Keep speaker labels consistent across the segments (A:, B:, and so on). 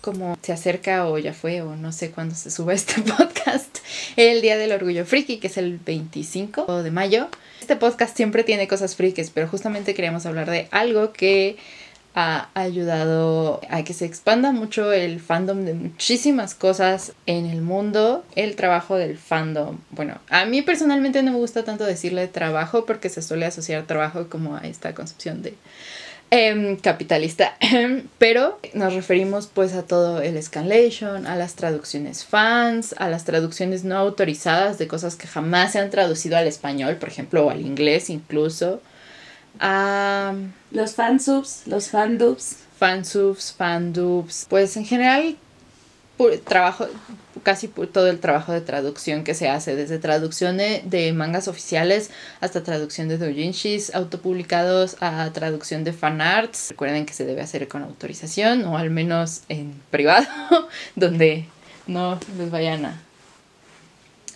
A: como se acerca o ya fue o no sé cuándo se suba este podcast, el Día del Orgullo Friki, que es el 25 de mayo. Este podcast siempre tiene cosas frikis, pero justamente queríamos hablar de algo que ha ayudado a que se expanda mucho el fandom de muchísimas cosas en el mundo, el trabajo del fandom. Bueno, a mí personalmente no me gusta tanto decirle trabajo porque se suele asociar trabajo como a esta concepción de Em, capitalista, pero nos referimos pues a todo el scanlation, a las traducciones fans, a las traducciones no autorizadas de cosas que jamás se han traducido al español, por ejemplo, o al inglés incluso, a
B: los fansubs, los fandubs,
A: fansubs, fandubs, pues en general trabajo, casi todo el trabajo de traducción que se hace, desde traducción de, mangas oficiales hasta traducción de doujinshis autopublicados a traducción de fanarts. Recuerden que se debe hacer con autorización o al menos en privado, donde no les vayan a,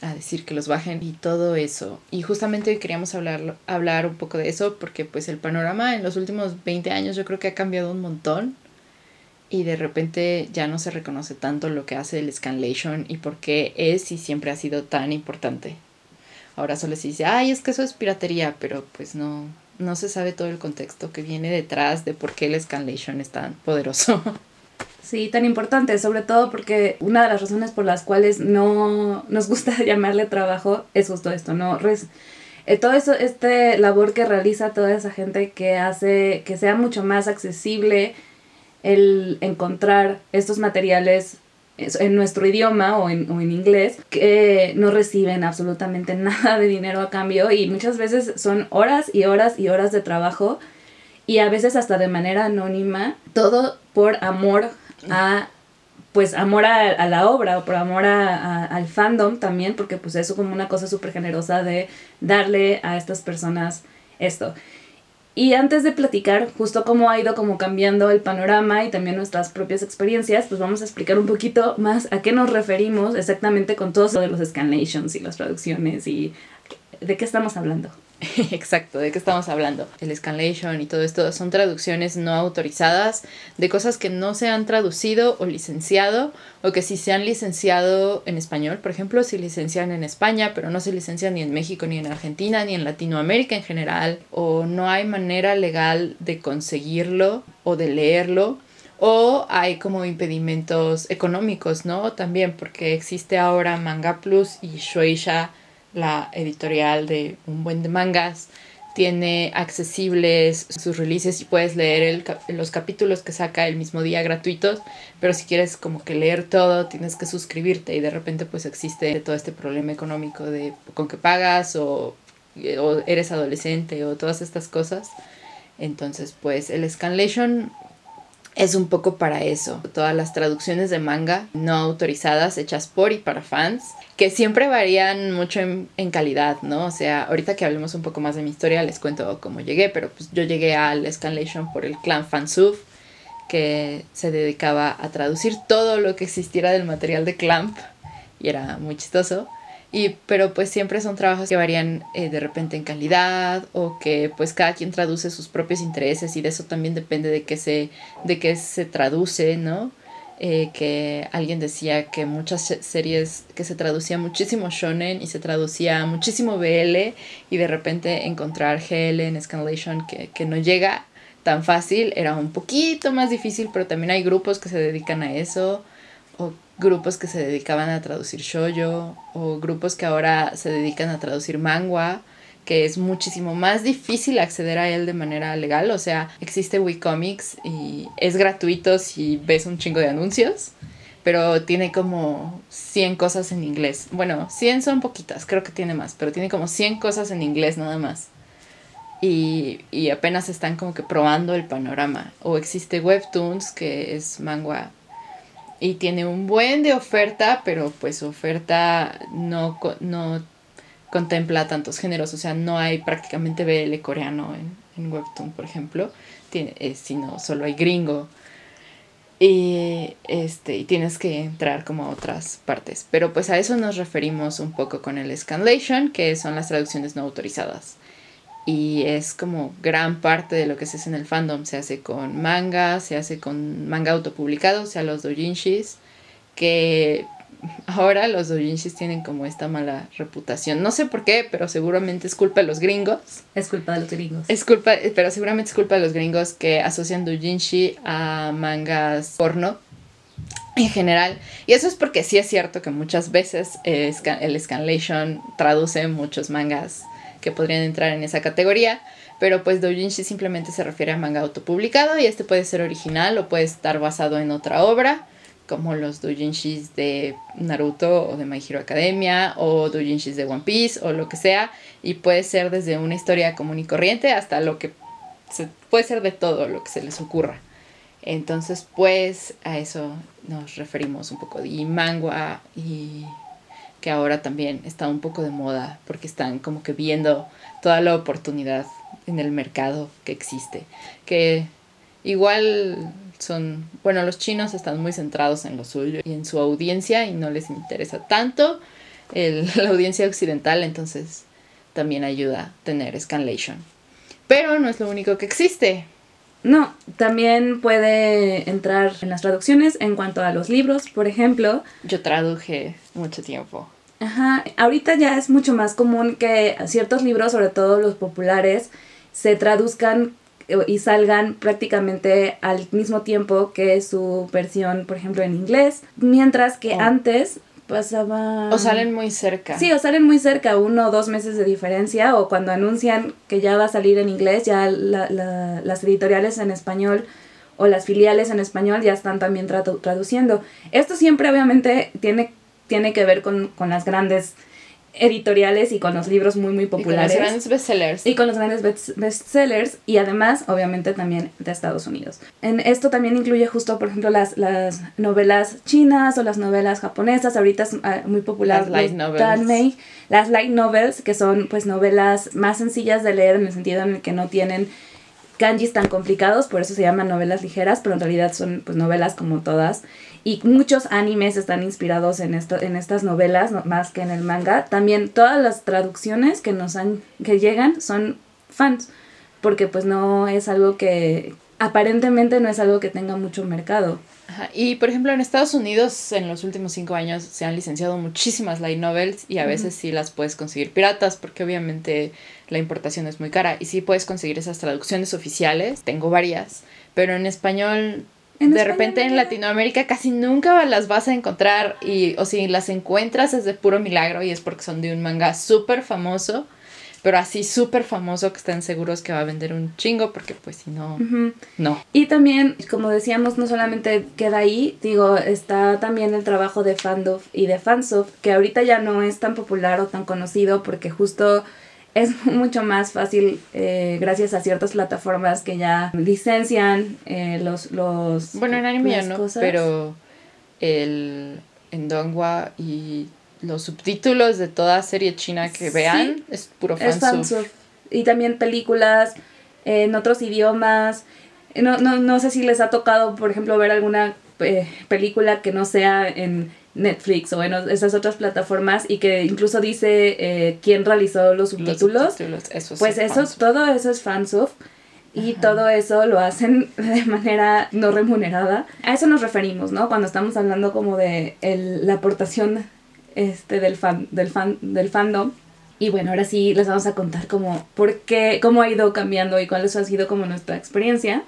A: a decir que los bajen y todo eso. Y justamente hoy queríamos hablar, hablar un poco de eso porque pues el panorama en los últimos 20 años yo creo que ha cambiado un montón y de repente ya no se reconoce tanto lo que hace el scanlation y por qué es y siempre ha sido tan importante. Ahora solo se dice, ay, es que eso es piratería, pero pues no, no se sabe todo el contexto que viene detrás de por qué el scanlation es tan poderoso.
B: Sí, tan importante, sobre todo porque una de las razones por las cuales no nos gusta llamarle trabajo es justo esto, ¿no? Eh, todo eso, este labor que realiza toda esa gente que hace que sea mucho más accesible el encontrar estos materiales en nuestro idioma o en, o en, inglés que no reciben absolutamente nada de dinero a cambio y muchas veces son horas y horas y horas de trabajo y a veces hasta de manera anónima, todo por amor a pues amor a, la obra o por amor a, al fandom también, porque pues eso como una cosa súper generosa de darle a estas personas esto. Y antes de platicar justo cómo ha ido como cambiando el panorama y también nuestras propias experiencias, pues vamos a explicar un poquito más a qué nos referimos exactamente con todo eso de los scanlations y las traducciones y de qué estamos hablando.
A: Exacto, ¿de qué estamos hablando? El scanlation y todo esto son traducciones no autorizadas de cosas que no se han traducido o licenciado o que si se han licenciado en español, por ejemplo, si licencian en España, pero no se licencian ni en México, ni en Argentina, ni en Latinoamérica en general, o no hay manera legal de conseguirlo o de leerlo. O hay como impedimentos económicos, ¿no? También porque existe ahora Manga Plus y Shueisha la editorial de un buen de mangas. Tiene accesibles sus releases y puedes leer los capítulos que saca el mismo día gratuitos, pero si quieres como que leer todo tienes que suscribirte y de repente pues existe todo este problema económico de con que pagas o, o eres adolescente o todas estas cosas. Entonces pues el Scanlation es un poco para eso. Todas las traducciones de manga no autorizadas hechas por y para fans, que siempre varían mucho en, calidad, ¿no? O sea, ahorita que hablemos un poco más de mi historia, les cuento cómo llegué, pero pues yo llegué al Scanlation por el clan Fansuf, que se dedicaba a traducir todo lo que existiera del material de Clamp, y era muy chistoso. Y, pero pues siempre son trabajos que varían eh, de repente en calidad o que pues cada quien traduce sus propios intereses y de eso también depende de qué se, de qué se traduce, ¿no? Eh, que alguien decía que muchas series que se traducía muchísimo shonen y se traducía muchísimo BL y de repente encontrar GL en Scanlation que, que no llega tan fácil era un poquito más difícil, pero también hay grupos que se dedican a eso grupos que se dedicaban a traducir shoyo o grupos que ahora se dedican a traducir manga que es muchísimo más difícil acceder a él de manera legal, o sea, existe WeComics y es gratuito si ves un chingo de anuncios, pero tiene como 100 cosas en inglés. Bueno, 100 son poquitas, creo que tiene más, pero tiene como 100 cosas en inglés nada más. Y, y apenas están como que probando el panorama. O existe Webtoons, que es manga y tiene un buen de oferta, pero pues oferta no, no contempla tantos géneros, o sea, no hay prácticamente BL coreano en, en Webtoon, por ejemplo, tiene, eh, sino solo hay gringo. Y, este, y tienes que entrar como a otras partes. Pero pues a eso nos referimos un poco con el scanlation, que son las traducciones no autorizadas. Y es como gran parte de lo que se hace en el fandom. Se hace con manga, se hace con manga autopublicado, o sea, los doujinshis, que ahora los doujinshis tienen como esta mala reputación. No sé por qué, pero seguramente es culpa de los gringos.
B: Es culpa de los gringos.
A: Es culpa, pero seguramente es culpa de los gringos que asocian doujinshi a mangas porno en general. Y eso es porque sí es cierto que muchas veces eh, el scanlation traduce muchos mangas que podrían entrar en esa categoría. Pero pues doujinshi simplemente se refiere a manga autopublicado y este puede ser original o puede estar basado en otra obra como los doujinshis de Naruto o de My Hero Academia o doujinshis de One Piece o lo que sea y puede ser desde una historia común y corriente hasta lo que puede ser de todo lo que se les ocurra. Entonces, pues a eso nos referimos un poco y manga y que ahora también está un poco de moda porque están como que viendo toda la oportunidad en el mercado que existe, que igual son, bueno, los chinos están muy centrados en lo suyo y en su audiencia y no les interesa tanto el, la audiencia occidental, entonces también ayuda a tener scanlation. Pero no es lo único que existe.
B: No, también puede entrar en las traducciones en cuanto a los libros, por ejemplo.
A: Yo traduje mucho tiempo.
B: Ajá, ahorita ya es mucho más común que ciertos libros, sobre todo los populares, se traduzcan y salgan prácticamente al mismo tiempo que su versión, por ejemplo, en inglés, mientras que
A: Oh.
B: antes pasaba...
A: O salen muy cerca.
B: Sí, o salen muy cerca, uno o dos meses de diferencia, o cuando anuncian que ya va a salir en inglés, ya la- la- las editoriales en español o las filiales en español ya están también tradu- traduciendo. Esto siempre obviamente tiene, tiene que ver con, con las grandes editoriales y con los libros muy muy
A: Y con los
B: populares.
A: grandes bestsellers.
B: Y con los grandes best- bestsellers y además, obviamente, también de Estados Unidos. En esto también incluye justo, por ejemplo, las, las novelas chinas o las novelas japonesas. Ahorita es ah, muy popular
A: Las light novels.
B: las light novels, que son pues novelas más sencillas de leer en el sentido en el que no tienen kanjis tan complicados, por eso se llaman novelas ligeras, pero en realidad son pues novelas como todas. Y muchos animes están inspirados en esto, en estas novelas, no- más que en el manga. También todas las traducciones que nos han, que llegan son fans, porque pues no es algo que, aparentemente no es algo que tenga mucho mercado.
A: Ajá, Y por ejemplo, en Estados Unidos en los últimos cinco años se han licenciado muchísimas light novels y a veces sí las puedes conseguir piratas porque obviamente la importación es muy cara y sí puedes conseguir esas traducciones oficiales. Tengo varias, pero en español
B: En
A: de
B: español
A: repente en
B: no.
A: Latinoamérica casi nunca las vas a encontrar y o si las encuentras es de puro milagro y es porque son de un manga súper famoso. Pero así súper famoso que estén seguros que va a vender un chingo porque pues si no, no.
B: Y también, como decíamos, no solamente queda ahí, digo, está también el trabajo de Fandom y de Fansoft, que ahorita ya no es tan popular o tan conocido porque justo es mucho más fácil eh, gracias a ciertas plataformas que ya licencian eh, los, los...
A: Bueno, en anime ya no,
B: cosas.
A: pero el en Donghua y los subtítulos de toda serie china que
B: Sí.
A: vean es puro
B: Es
A: fansub.
B: Y también películas en otros idiomas. No, no, no sé si les ha tocado, por ejemplo, ver alguna eh, película que no sea en Netflix o en esas otras plataformas y que incluso dice eh, quién realizó los
A: Los
B: subtítulos.
A: eso
B: pues
A: es
B: eso, todo eso es fansub. Y
A: Ajá.
B: todo eso lo hacen de manera no remunerada. A eso nos referimos, ¿no? Cuando estamos hablando como de el- la aportación este, del, fan, del, fan, del fandom. Y bueno, ahora sí les vamos a contar como por qué, cómo ha ido cambiando y cuál ha sido como nuestra experiencia.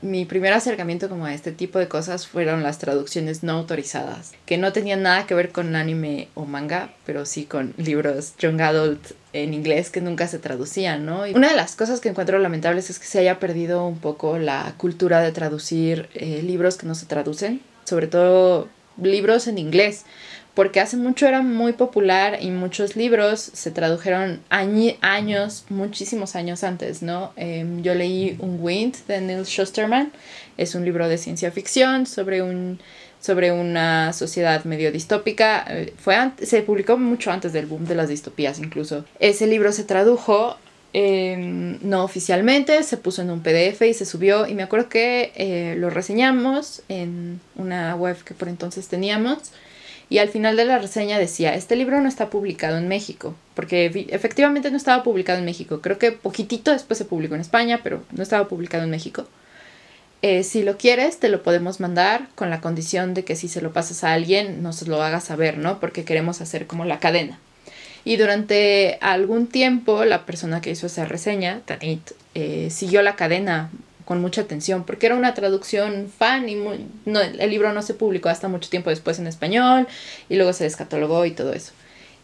A: Mi primer acercamiento como a este tipo de cosas fueron las traducciones no autorizadas, que no tenían nada que ver con anime o manga, pero sí con libros young adult en inglés que nunca se traducían, ¿no? Y una de las cosas que encuentro lamentables es que se haya perdido un poco la cultura de traducir eh, libros que no se traducen, sobre todo libros en inglés, porque hace mucho era muy popular y muchos libros se tradujeron años, muchísimos años antes, ¿no? Em, yo leí Un Wind de Neil Shusterman, es un libro de ciencia ficción sobre un sobre una sociedad medio distópica. Eh, fue se publicó mucho antes del boom de las distopías incluso. Ese libro se tradujo em, no oficialmente, se puso en un PDF y se subió y me acuerdo que eh, lo reseñamos en una web que por entonces teníamos y al final de la reseña decía, este libro no está publicado en México, porque efectivamente no estaba publicado en México, creo que poquitito después se publicó en España, pero no estaba publicado en México. Eh, si lo quieres, te lo podemos mandar con la condición de que si se lo pasas a alguien, nos lo haga saber, ¿no? Porque queremos hacer como la cadena. Y durante algún tiempo, la persona que hizo esa reseña, Tanit, eh, siguió la cadena con mucha atención, porque era una traducción fan y no, el libro no se publicó hasta mucho tiempo después en español y luego se descatalogó y todo eso.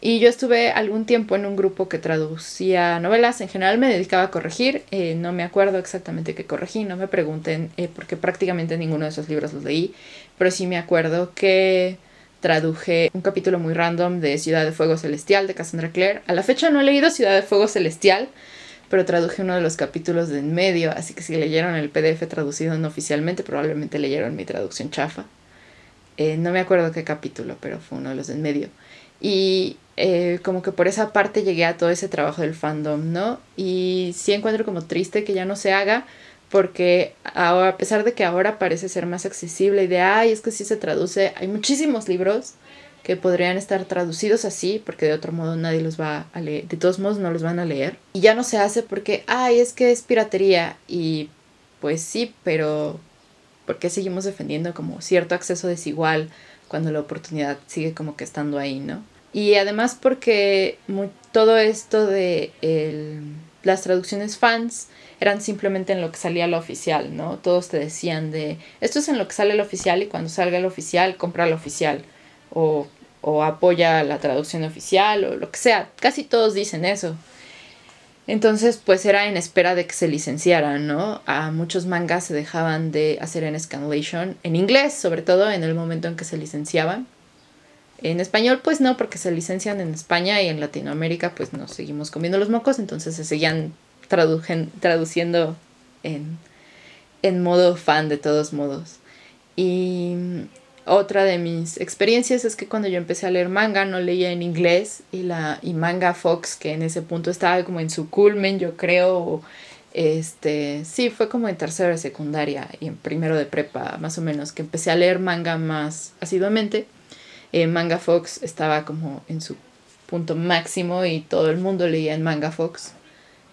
A: Y yo estuve algún tiempo en un grupo que traducía novelas. En general me dedicaba a corregir. Eh, no me acuerdo exactamente qué corregí. No me pregunten eh, porque prácticamente ninguno de esos libros los leí. Pero sí me acuerdo que traduje un capítulo muy random de Ciudad de Fuego Celestial de Cassandra Clare. A la fecha no he leído Ciudad de Fuego Celestial, pero traduje uno de los capítulos de en medio. Así que si leyeron el PDF traducido no oficialmente, probablemente leyeron mi traducción chafa. Eh, no me acuerdo qué capítulo, pero fue uno de los de en medio. Y eh, como que por esa parte llegué a todo ese trabajo del fandom, ¿no? Y sí encuentro como triste que ya no se haga porque a pesar de que ahora parece ser más accesible y de, ay, es que sí se traduce, hay muchísimos libros que podrían estar traducidos así, porque de otro modo nadie los va a leer, de todos modos no los van a leer. Y ya no se hace porque, ay, es que es piratería. Y pues sí, pero ¿por qué seguimos defendiendo como cierto acceso desigual cuando la oportunidad sigue como que estando ahí, ¿no? Y además porque todo esto de las traducciones fans eran simplemente en lo que salía lo oficial, ¿no? Todos te decían de, esto es en lo que sale el oficial y cuando salga el oficial, compra el oficial. O, o apoya la traducción oficial o lo que sea. Casi todos dicen eso. Entonces, pues era en espera de que se licenciaran, ¿no? A muchos mangas se dejaban de hacer en Scanlation, en inglés, sobre todo en el momento en que se licenciaban. En español, pues no, porque se licencian en España y en Latinoamérica, pues nos seguimos comiendo los mocos, entonces se seguían traduciendo en, en modo fan de todos modos. Y otra de mis experiencias es que cuando yo empecé a leer manga no leía en inglés y la y manga Fox que en ese punto estaba como en su culmen yo creo este sí fue como en tercero de secundaria y en primero de prepa más o menos que empecé a leer manga más asiduamente. Eh, Manga Fox estaba como en su punto máximo y todo el mundo leía en Manga Fox,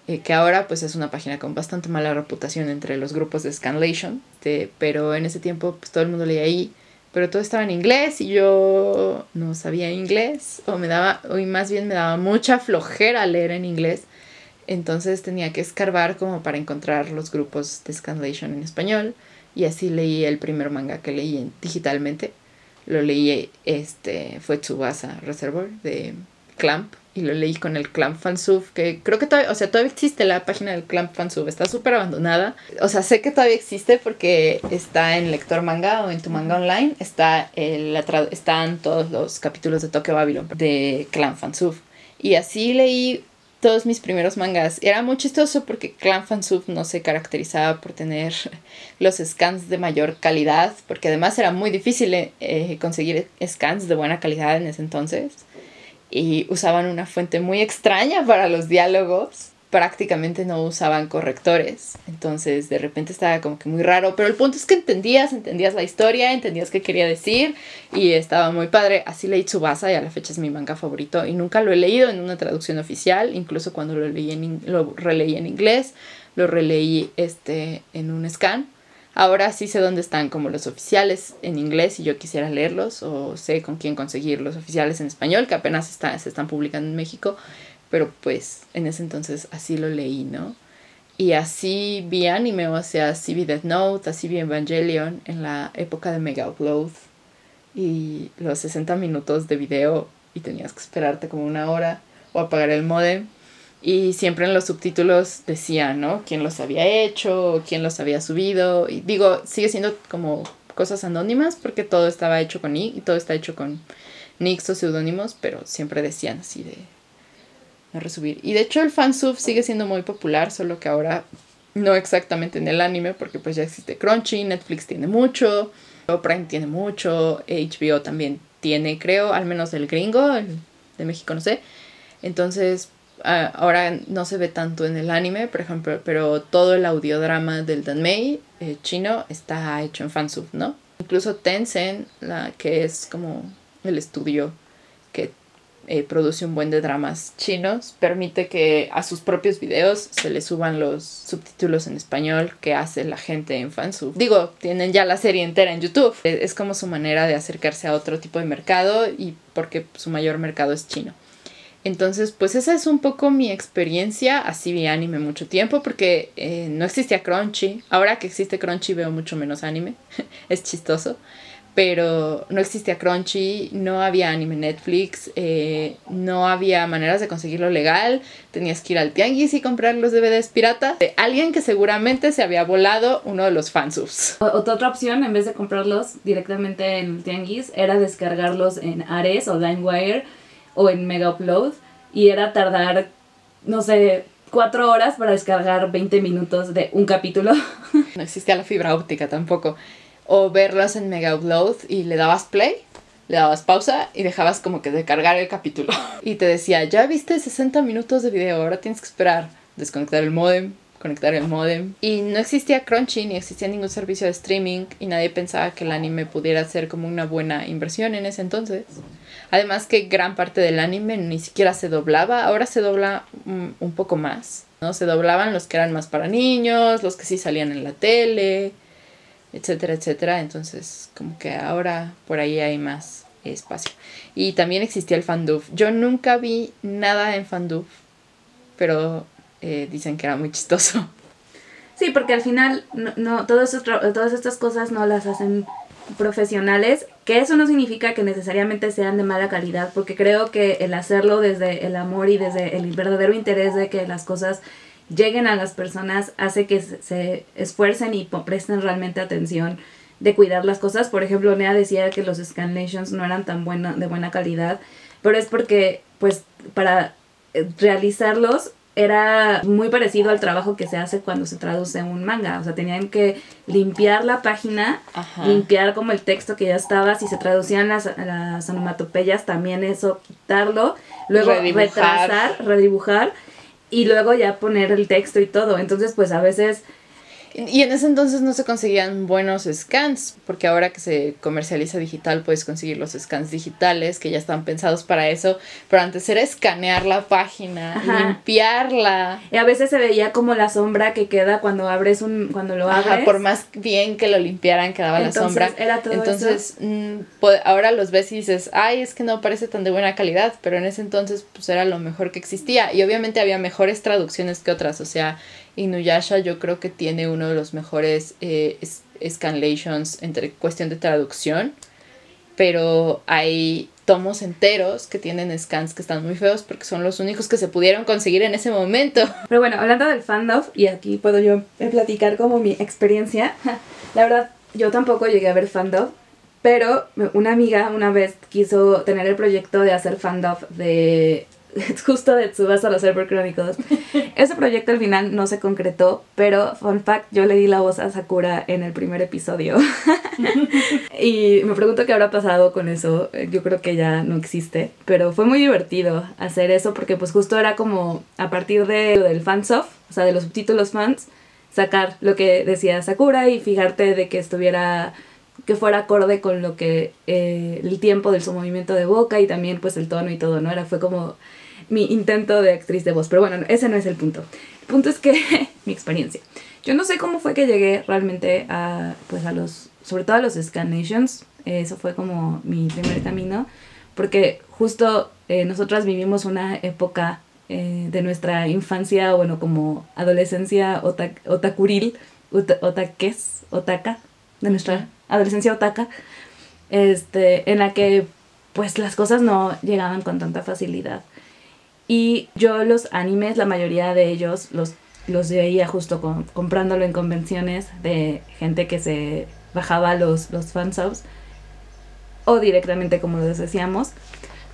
A: eh, que ahora pues es una página con bastante mala reputación entre los grupos de Scanlation, pero en ese tiempo pues todo el mundo leía ahí, pero todo estaba en inglés y yo no sabía inglés o me daba, o más bien me daba mucha flojera leer en inglés. Entonces tenía que escarbar como para encontrar los grupos de Scanlation en español y así leí el primer manga que leí digitalmente lo leí, este, fue Tsubasa Reservoir de Clamp y lo leí con el Clamp Fansub, que creo que todavía, o sea, todavía existe la página del Clamp Fansub, está súper abandonada. O sea, sé que todavía existe porque está en Lector Manga o en tu manga online, está el, están todos los capítulos de Tokyo Babylon de Clamp Fansub. Y así leí todos mis primeros mangas. Era muy chistoso porque Clan Fansub no se caracterizaba por tener los scans de mayor calidad, porque además era muy difícil eh, conseguir scans de buena calidad en ese entonces. Y usaban una fuente muy extraña para los diálogos prácticamente no usaban correctores. Entonces de repente estaba como que muy raro. Pero el punto es que entendías, entendías la historia, entendías qué quería decir. Y estaba muy padre. Así leí Tsubasa y a la fecha es mi manga favorito. Y nunca lo he leído en una traducción oficial. Incluso cuando lo, leí en, lo releí en inglés, lo releí este, en un scan. Ahora sí sé dónde están como los oficiales en inglés y yo quisiera leerlos o sé con quién conseguir los oficiales en español que apenas está, se están publicando en México pero pues en ese entonces así lo leí, ¿no? Y así vi anime, o sea, así vi Death Note, así vi Evangelion en la época de Mega Upload y los 60 minutos de video y tenías que esperarte como una hora o apagar el modem. Y siempre en los subtítulos decía, ¿no? Quién los había hecho, quién los había subido. Y digo, sigue siendo como cosas anónimas porque todo estaba hecho con nick y todo está hecho con nicks o seudónimos, pero siempre decían así de resubir. Y de hecho el fansub sigue siendo muy popular, solo que ahora no exactamente en el anime, porque pues ya existe Crunchy, Netflix tiene mucho, Prime tiene mucho, HBO también tiene, creo, al menos el gringo, el de México no sé. Entonces, ahora no se ve tanto en el anime, por ejemplo, pero todo el audiodrama del Danmei eh, chino está hecho en fansub, ¿no? Incluso Tencent, la que es como el estudio que eh, produce un buen de dramas chinos, permite que a sus propios videos se le suban los subtítulos en español que hace la gente en fansub. Digo, tienen ya la serie entera en YouTube. Es como su manera de acercarse a otro tipo de mercado y porque su mayor mercado es chino. Entonces, pues esa es un poco mi experiencia. Así vi anime mucho tiempo porque eh, no existía Crunchy. Ahora que existe Crunchy veo mucho menos anime. es chistoso. Pero no existía Crunchy, no había anime Netflix, eh, no había maneras de conseguirlo legal. Tenías que ir al tianguis y comprar los DVDs pirata. De alguien que seguramente se había volado uno de los fansubs.
B: Otra opción, en vez de comprarlos directamente en el tianguis, era descargarlos en Ares o LimeWire o en Mega Upload y era tardar, no sé, cuatro horas para descargar 20 minutos de un capítulo.
A: No existía la fibra óptica tampoco. O verlos en Mega Upload y le dabas play, le dabas pausa y dejabas como que de cargar el capítulo. Y te decía, ya viste 60 minutos de video, ahora tienes que esperar, desconectar el modem, conectar el modem. Y no existía Crunchy ni existía ningún servicio de streaming y nadie pensaba que el anime pudiera ser como una buena inversión en ese entonces. Además que gran parte del anime ni siquiera se doblaba, ahora se dobla un, poco más. ¿no? Se doblaban los que eran más para niños, los que sí salían en la tele, etcétera, etcétera. Entonces, como que ahora por ahí hay más espacio. Y también existía el fandub. Yo nunca vi nada en fandub, pero eh, dicen que era muy chistoso.
B: Sí, porque al final no, no todas estas cosas no las hacen profesionales, que eso no significa que necesariamente sean de mala calidad, porque creo que el hacerlo desde el amor y desde el verdadero interés de que las cosas lleguen a las personas hace que se esfuercen y presten realmente atención de cuidar las cosas. Por ejemplo, Nea decía que los scanlations no eran tan buena, de buena calidad, pero es porque, pues, para eh, realizarlos era muy parecido al trabajo que se hace cuando se traduce un manga. O sea, tenían que limpiar la página, limpiar como el texto que ya estaba, si se traducían las, las onomatopeyas, también eso, quitarlo, luego retrasar, redibujar y luego ya poner el texto y todo. Entonces, pues a veces
A: y en ese entonces no se conseguían buenos scans, porque ahora que se comercializa digital puedes conseguir los scans digitales que ya están pensados para eso, pero antes era escanear la página, limpiarla.
B: Y a veces se veía como la sombra que queda cuando abres un cuando lo abres. Ajá,
A: por más bien que lo limpiaran quedaba la sombra. Era todo entonces, mm, ahora los ves y dices, "Ay, es que no parece tan de buena calidad", pero en ese entonces pues era lo mejor que existía y obviamente había mejores traducciones que otras, o sea, Inuyasha yo creo que tiene uno de los mejores eh, scanlations entre cuestión de traducción, pero hay tomos enteros que tienen scans que están muy feos porque son los únicos que se pudieron conseguir en ese momento.
B: Pero bueno, hablando del fandom, y aquí puedo yo platicar como mi experiencia, la verdad yo tampoco llegué a ver fandom, pero una amiga una vez quiso tener el proyecto de hacer fandom de justo de Tsubasa los Cyber Chronicles. Ese proyecto al final no se concretó, pero fun fact, yo le di la voz a Sakura en el primer episodio. y me pregunto qué habrá pasado con eso. Yo creo que ya no existe, pero fue muy divertido hacer eso porque pues justo era como a partir de del fansoft, o sea, de los subtítulos fans, sacar lo que decía Sakura y fijarte de que estuviera que fuera acorde con lo que eh, el tiempo de su movimiento de boca y también pues el tono y todo, ¿no? Era fue como mi intento de actriz de voz. Pero bueno, ese no es el punto. El punto es que mi experiencia. Yo no sé cómo fue que llegué realmente a, pues a los, sobre todo a los Scanations. Eso fue como mi primer camino. Porque justo eh, nosotras vivimos una época eh, de nuestra infancia, bueno, como adolescencia otakuril, otaques, otaka, de nuestra adolescencia otaka, este, en la que pues las cosas no llegaban con tanta facilidad. Y yo los animes, la mayoría de ellos, los, los veía justo con, comprándolo en convenciones de gente que se bajaba los, los fansubs o directamente como les decíamos.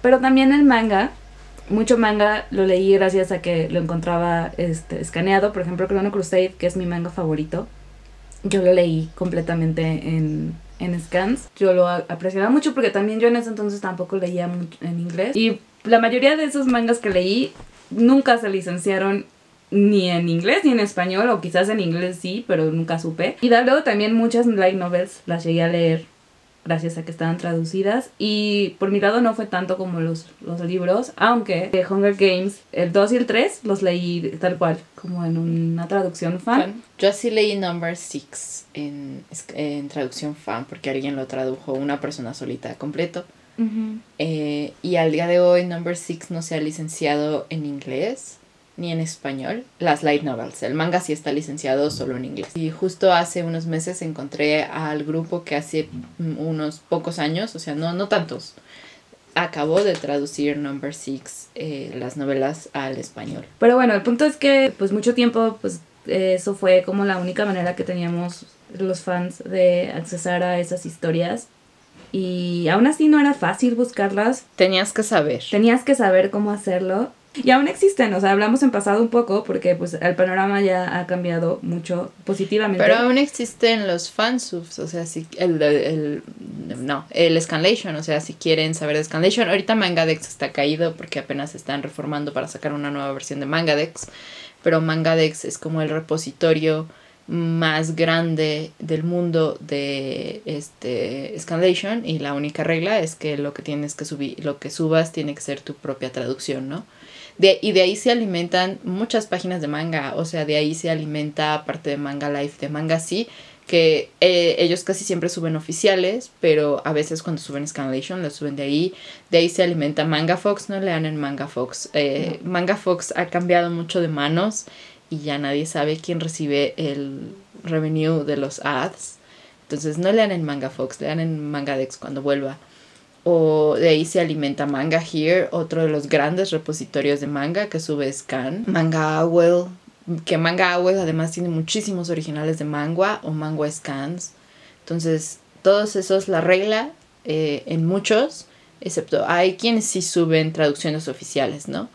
B: Pero también el manga, mucho manga lo leí gracias a que lo encontraba este, escaneado. Por ejemplo, Chrono Crusade, que es mi manga favorito. Yo lo leí completamente en, en scans. Yo lo apreciaba mucho porque también yo en ese entonces tampoco leía mucho en inglés. La mayoría de esos mangas que leí nunca se licenciaron ni en inglés ni en español, o quizás en inglés sí, pero nunca supe. Y luego también muchas light novels las llegué a leer gracias a que estaban traducidas. Y por mi lado no fue tanto como los, los libros, aunque de Hunger Games, el 2 y el 3 los leí tal cual, como en una traducción fan.
A: Yo así leí Number Six en, en traducción fan porque alguien lo tradujo una persona solita completo. Eh, y al día de hoy Number Six no se ha licenciado en inglés ni en español. Las light novels. El manga sí está licenciado solo en inglés. Y justo hace unos meses encontré al grupo que hace mm, unos pocos años, o sea, no, no tantos, acabó de traducir Number Six, eh, las novelas al español.
B: Pero bueno, el punto es que pues mucho tiempo pues eso fue como la única manera que teníamos los fans de accesar a esas historias. Y aún así no era fácil buscarlas.
A: Tenías que saber.
B: Tenías que saber cómo hacerlo. Y aún existen, o sea, hablamos en pasado un poco porque pues el panorama ya ha cambiado mucho positivamente.
A: Pero aún existen los fansubs, o sea, si el, el, no, el Scanlation, o sea, si quieren saber de Scanlation, ahorita Mangadex está caído porque apenas están reformando para sacar una nueva versión de Mangadex, pero Mangadex es como el repositorio más grande del mundo de este Scanlation y la única regla es que lo que tienes que subir, lo que subas tiene que ser tu propia traducción, ¿no? De, y de ahí se alimentan muchas páginas de manga, o sea, de ahí se alimenta parte de Manga Life, de Manga Sí, que eh, ellos casi siempre suben oficiales, pero a veces cuando suben Scanlation lo suben de ahí, de ahí se alimenta Manga Fox, no lean en Manga Fox. Eh, no. Manga Fox ha cambiado mucho de manos y ya nadie sabe quién recibe el revenue de los ads. Entonces no lean en Manga Fox, lean en Mangadex cuando vuelva o de ahí se alimenta Manga Here, otro de los grandes repositorios de manga que sube Scan. Manga Owl, que Manga Owl además tiene muchísimos originales de manga o manga scans. Entonces, todos esos, la regla eh, en muchos, excepto hay quienes sí suben traducciones oficiales, ¿no?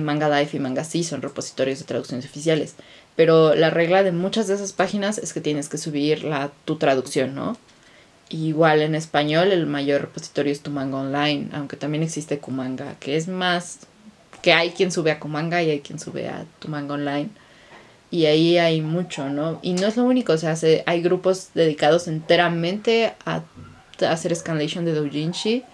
A: Manga Life y Manga Sí son repositorios de traducciones oficiales. Pero la regla de muchas de esas páginas es que tienes que subir la, tu traducción, ¿no? Igual en español el mayor repositorio es tu manga online, aunque también existe Kumanga, que es más que hay quien sube a Kumanga y hay quien sube a tu manga online. Y ahí hay mucho, ¿no? Y no es lo único, o sea, se, hay grupos dedicados enteramente a, a hacer scanlation de doujinshi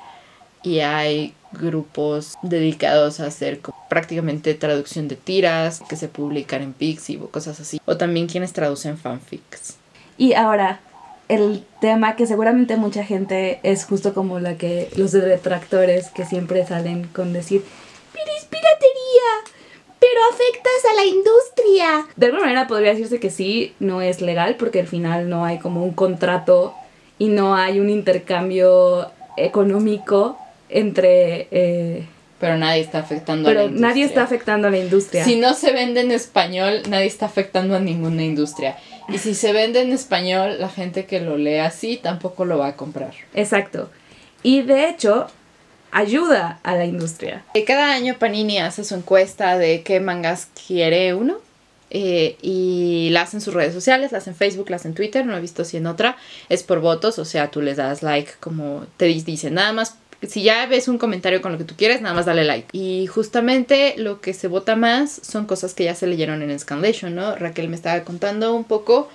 A: y hay grupos dedicados a hacer prácticamente traducción de tiras que se publican en Pixiv o cosas así. O también quienes traducen fanfics.
B: Y ahora, el tema que seguramente mucha gente es justo como la que los detractores que siempre salen con decir, pero es piratería, pero afectas a la industria. De alguna manera podría decirse que sí, no es legal porque al final no hay como un contrato y no hay un intercambio económico entre... Eh,
A: pero nadie está afectando
B: pero
A: a la industria.
B: nadie está afectando a la industria.
A: Si no se vende en español, nadie está afectando a ninguna industria. Y si se vende en español, la gente que lo lee así tampoco lo va a comprar.
B: Exacto. Y de hecho, ayuda a la industria.
A: Cada año Panini hace su encuesta de qué mangas quiere uno. Eh, y la hacen en sus redes sociales, la hacen en Facebook, la hacen en Twitter, no he visto si en otra. Es por votos, o sea, tú les das like como te dicen, nada más si ya ves un comentario con lo que tú quieres, nada más dale like. Y justamente lo que se vota más son cosas que ya se leyeron en Scanlation, ¿no? Raquel me estaba contando un poco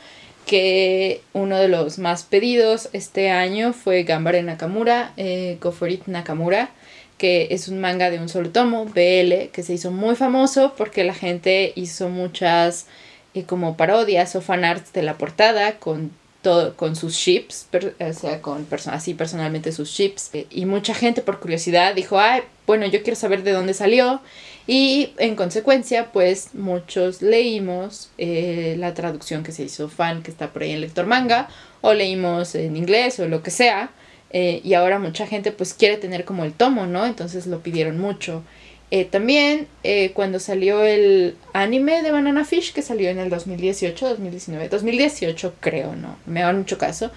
A: que uno de los más pedidos este año fue Gambare Nakamura, eh, Go For It Nakamura, que es un manga de un solo tomo, BL, que se hizo muy famoso porque la gente hizo muchas eh, como parodias o fanarts de la portada con todo, con sus ships, per, o sea, con perso así personalmente sus ships. Eh, y mucha gente por curiosidad dijo, ay, bueno, yo quiero saber de dónde salió. Y en consecuencia, pues muchos leímos eh, la traducción que se hizo fan, que está por ahí en Lector Manga, o leímos en inglés o lo que sea. Eh, y ahora mucha gente pues quiere tener como el tomo, ¿no? Entonces lo pidieron mucho. Eh, también eh, cuando salió el anime de Banana Fish, que salió en el 2018, 2019, 2018 creo, no, me hagan mucho caso,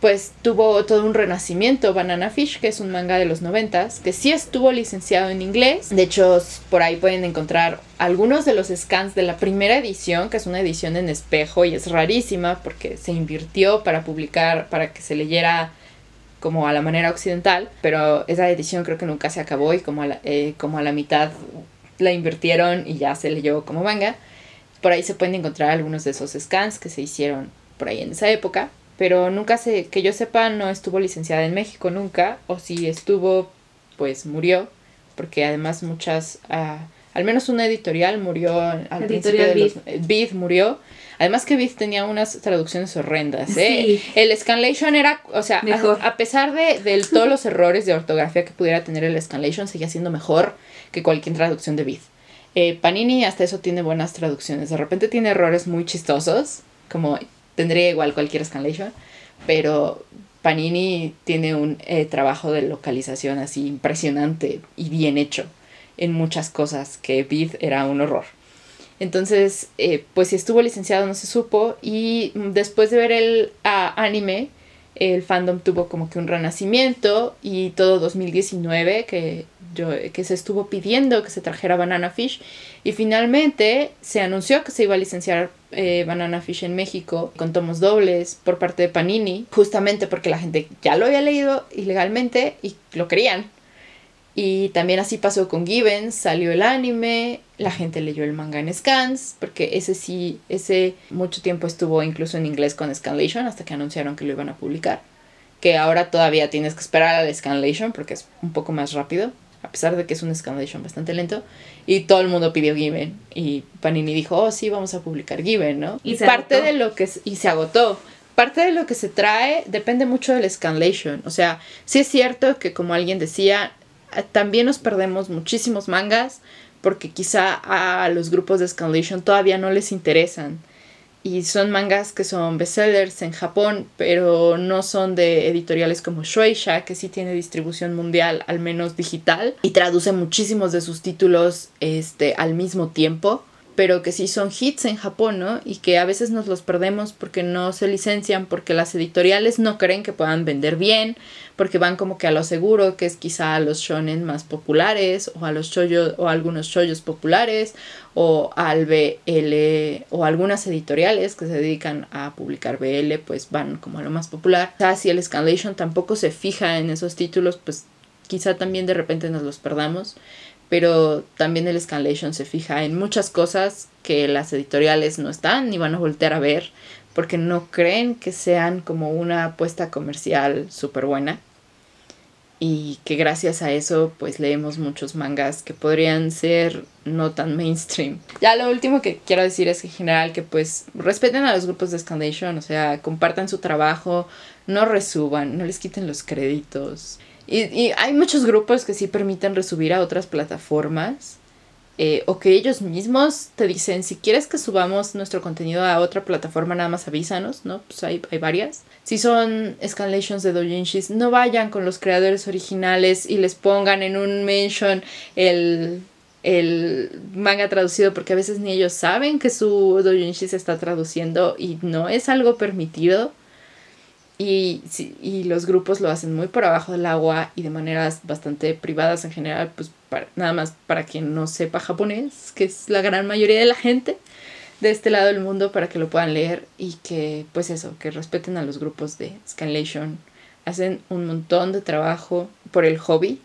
A: pues tuvo todo un renacimiento Banana Fish, que es un manga de los noventas, que sí estuvo licenciado en inglés. De hecho, por ahí pueden encontrar algunos de los scans de la primera edición, que es una edición en espejo y es rarísima porque se invirtió para publicar, para que se leyera como a la manera occidental, pero esa edición creo que nunca se acabó y como a la, eh, como a la mitad la invirtieron y ya se leyó como manga. Por ahí se pueden encontrar algunos de esos scans que se hicieron por ahí en esa época pero nunca se, que yo sepa, no estuvo licenciada en México nunca, o si estuvo, pues murió, porque además muchas, uh, al menos una editorial murió al principio de los, Beat murió, además que Beat tenía unas traducciones horrendas, ¿eh? El Scanlation era, o sea, a, pesar de, de todos los errores de ortografía que pudiera tener el Scanlation, seguía siendo mejor que cualquier traducción de Beat. Eh, Panini hasta eso tiene buenas traducciones, de repente tiene errores muy chistosos, como tendría igual cualquier scanlation, pero Panini tiene un eh, trabajo de localización así impresionante y bien hecho en muchas cosas que Vid era un horror. Entonces, eh, pues si estuvo licenciado no se supo y después de ver el anime, el fandom tuvo como que un renacimiento y todo 2019 que, yo, que se estuvo pidiendo que se trajera Banana Fish y finalmente se anunció que se iba a licenciar eh, Banana Fish en México con tomos dobles por parte de Panini, justamente porque la gente ya lo había leído ilegalmente y lo querían. Y también así pasó con Given, salió el anime, la gente leyó el manga en scans, porque ese sí, ese mucho tiempo estuvo incluso en inglés con Scanlation hasta que anunciaron que lo iban a publicar. Que ahora todavía tienes que esperar al Scanlation porque es un poco más rápido, a pesar de que es un Scanlation bastante lento. Y todo el mundo pidió Given. Y Panini dijo, oh sí, vamos a publicar Given, ¿no? Y, parte de lo que... Y se agotó parte de lo que se trae depende mucho del scanlation. O sea, sí es cierto que como alguien decía, también nos perdemos muchísimos mangas porque quizá a los grupos de Scanlation todavía no les interesan. Y son mangas que son bestsellers en Japón, pero no son de editoriales como Shueisha, que sí tiene distribución mundial, al menos digital, y traduce muchísimos de sus títulos este, al mismo tiempo pero que sí son hits en Japón, ¿no? Y que a veces nos los perdemos porque no se licencian, porque las editoriales no creen que puedan vender bien, porque van como que a lo seguro, que es quizá a los shonen más populares, o a los shoujo, o a algunos shoyos populares, o al BL, o algunas editoriales que se dedican a publicar BL, pues van como a lo más popular. O sea, si el Scanlation tampoco se fija en esos títulos, pues quizá también de repente nos los perdamos pero también el Scanlation se fija en muchas cosas que las editoriales no están ni van a voltear a ver porque no creen que sean como una apuesta comercial súper buena y que gracias a eso pues leemos muchos mangas que podrían ser no tan mainstream. Ya lo último que quiero decir es que en general que pues respeten a los grupos de Scanlation, o sea, compartan su trabajo, no resuban, no les quiten los créditos. Y, hay muchos grupos que sí permiten resubir a otras plataformas. Eh, o que ellos mismos te dicen, si quieres que subamos nuestro contenido a otra plataforma, nada más avísanos, ¿no? Pues hay, hay varias. Si son escalations de doujinshis, no vayan con los creadores originales y les pongan en un mention el, el manga traducido, porque a veces ni ellos saben que su doujinshi se está traduciendo y no es algo permitido. Y, y los grupos lo hacen muy por abajo del agua y de maneras bastante privadas en general, pues nada más para quien no sepa japonés, que es la gran mayoría de la gente de este lado del mundo para que lo puedan leer y que pues eso, que respeten a los grupos de Scanlation. Hacen un montón de trabajo por el hobby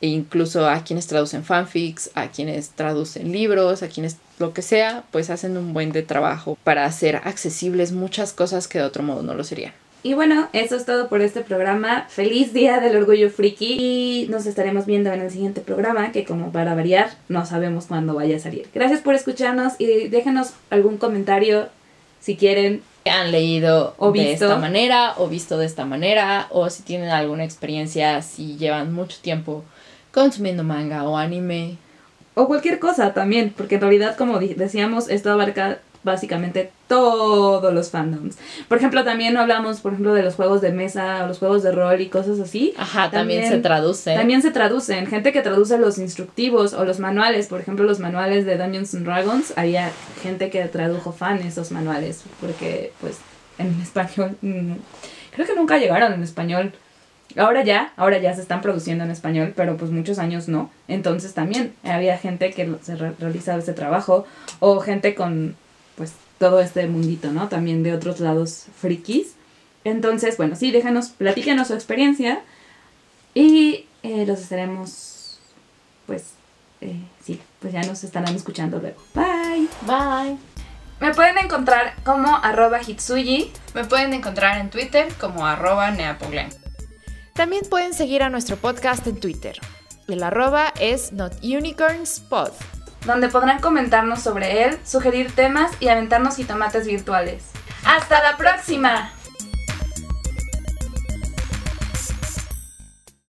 A: e incluso a quienes traducen fanfics, a quienes traducen libros, a quienes lo que sea, pues hacen un buen de trabajo para hacer accesibles muchas cosas que de otro modo no lo serían.
B: Y bueno, eso es todo por este programa. Feliz Día del Orgullo Friki y nos estaremos viendo en el siguiente programa que como para variar no sabemos cuándo vaya a salir. Gracias por escucharnos y déjenos algún comentario si quieren.
A: Han leído o visto. de esta manera o visto de esta manera o si tienen alguna experiencia, si llevan mucho tiempo consumiendo manga o anime.
B: O cualquier cosa también, porque en realidad como decíamos esto abarca básicamente todos los fandoms. Por ejemplo, también hablamos, por ejemplo, de los juegos de mesa o los juegos de rol y cosas así.
A: Ajá, también, se traduce.
B: También se traducen. Gente que traduce los instructivos o los manuales. Por ejemplo, los manuales de Dungeons and Dragons. Había gente que tradujo fan esos manuales porque, pues, en español... Mm, creo que nunca llegaron en español. Ahora ya, ahora ya se están produciendo en español, pero pues muchos años no. Entonces también había gente que se re- realizaba ese trabajo o gente con pues todo este mundito, ¿no? También de otros lados frikis. Entonces, bueno, sí, déjanos, platíquenos su experiencia y eh, los estaremos, pues, eh, sí, pues ya nos estarán escuchando luego. Bye.
A: Bye.
B: Me pueden encontrar como arroba hitsuyi.
A: Me pueden encontrar en Twitter como arroba neapoglen.
C: También pueden seguir a nuestro podcast en Twitter. El arroba es NotUnicornsPod.
B: Donde podrán comentarnos sobre él, sugerir temas y aventarnos jitomates virtuales. ¡Hasta la próxima!